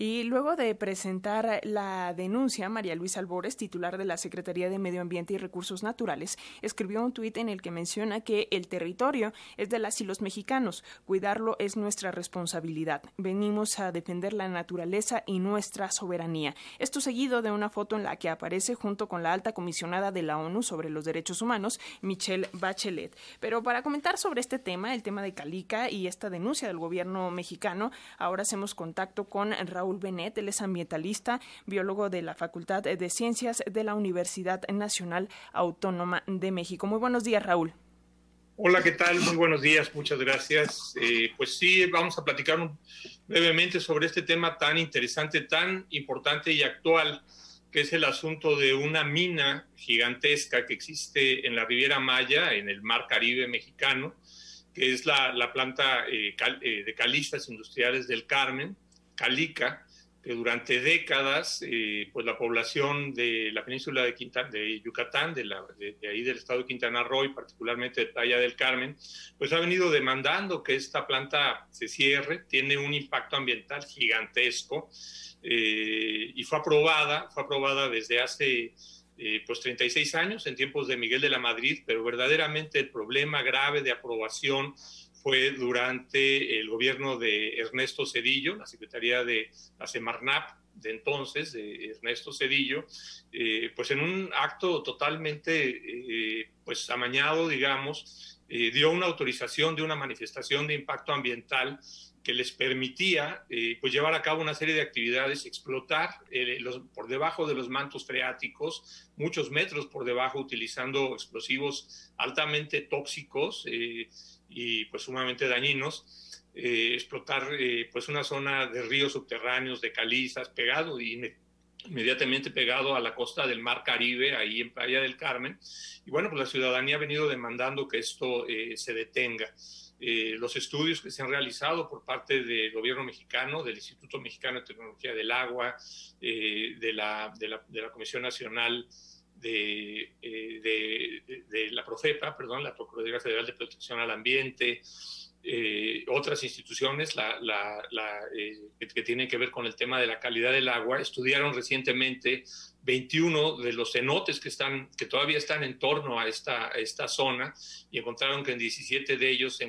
Y luego de presentar la denuncia, María Luisa Albores, titular de la Secretaría de Medio Ambiente y Recursos Naturales, escribió un tuit en el que menciona que el territorio es de las y los mexicanos. Cuidarlo es nuestra responsabilidad. Venimos a defender la naturaleza y nuestra soberanía. Esto seguido de una foto en la que aparece junto con la alta comisionada de la ONU sobre los derechos humanos, Michelle Bachelet. Pero para comentar sobre este tema, el tema de Calica y esta denuncia del gobierno mexicano, ahora hacemos contacto con Raúl Benet, él es ambientalista, biólogo de la Facultad de Ciencias de la Universidad Nacional Autónoma de México. Muy buenos días, Raúl. Hola, ¿qué tal? Muy buenos días, muchas gracias. Eh, pues sí, vamos a platicar brevemente sobre este tema tan interesante, tan importante y actual, que es el asunto de una mina gigantesca que existe en la Riviera Maya, en el Mar Caribe mexicano, que es la, planta eh, eh, de calistas industriales del Carmen, Calica, que durante décadas, eh, pues la población de la península de, de Yucatán, de, la, de, ahí del estado de Quintana Roo y particularmente de Playa del Carmen, pues ha venido demandando que esta planta se cierre, tiene un impacto ambiental gigantesco eh, y fue aprobada, fue aprobada desde hace eh, pues 36 años en tiempos de Miguel de la Madrid, pero verdaderamente el problema grave de aprobación fue durante el gobierno de Ernesto Cedillo, la Secretaría de la Semarnap de entonces, de Ernesto Cedillo, eh, pues en un acto totalmente eh, pues amañado, digamos, eh, dio una autorización de una manifestación de impacto ambiental que les permitía pues llevar a cabo una serie de actividades, explotar los, por debajo de los mantos freáticos, muchos metros por debajo, utilizando explosivos altamente tóxicos y pues sumamente dañinos, eh, explotar eh, pues una zona de ríos subterráneos, de calizas, pegado y inmediatamente pegado a la costa del Mar Caribe, ahí en Playa del Carmen. Y bueno, pues la ciudadanía ha venido demandando que esto eh, se detenga. los estudios que se han realizado por parte del gobierno mexicano, del Instituto Mexicano de Tecnología del Agua, de la, de, la, de la Comisión Nacional de, eh, de, la Profepa, perdón, la Procuraduría Federal de Protección al Ambiente, eh, otras instituciones la, la, eh, que, tienen que ver con el tema de la calidad del agua, estudiaron recientemente 21 de los cenotes que, están, que todavía están en torno a esta, a esta zona y encontraron que en 17 de ellos se encuentran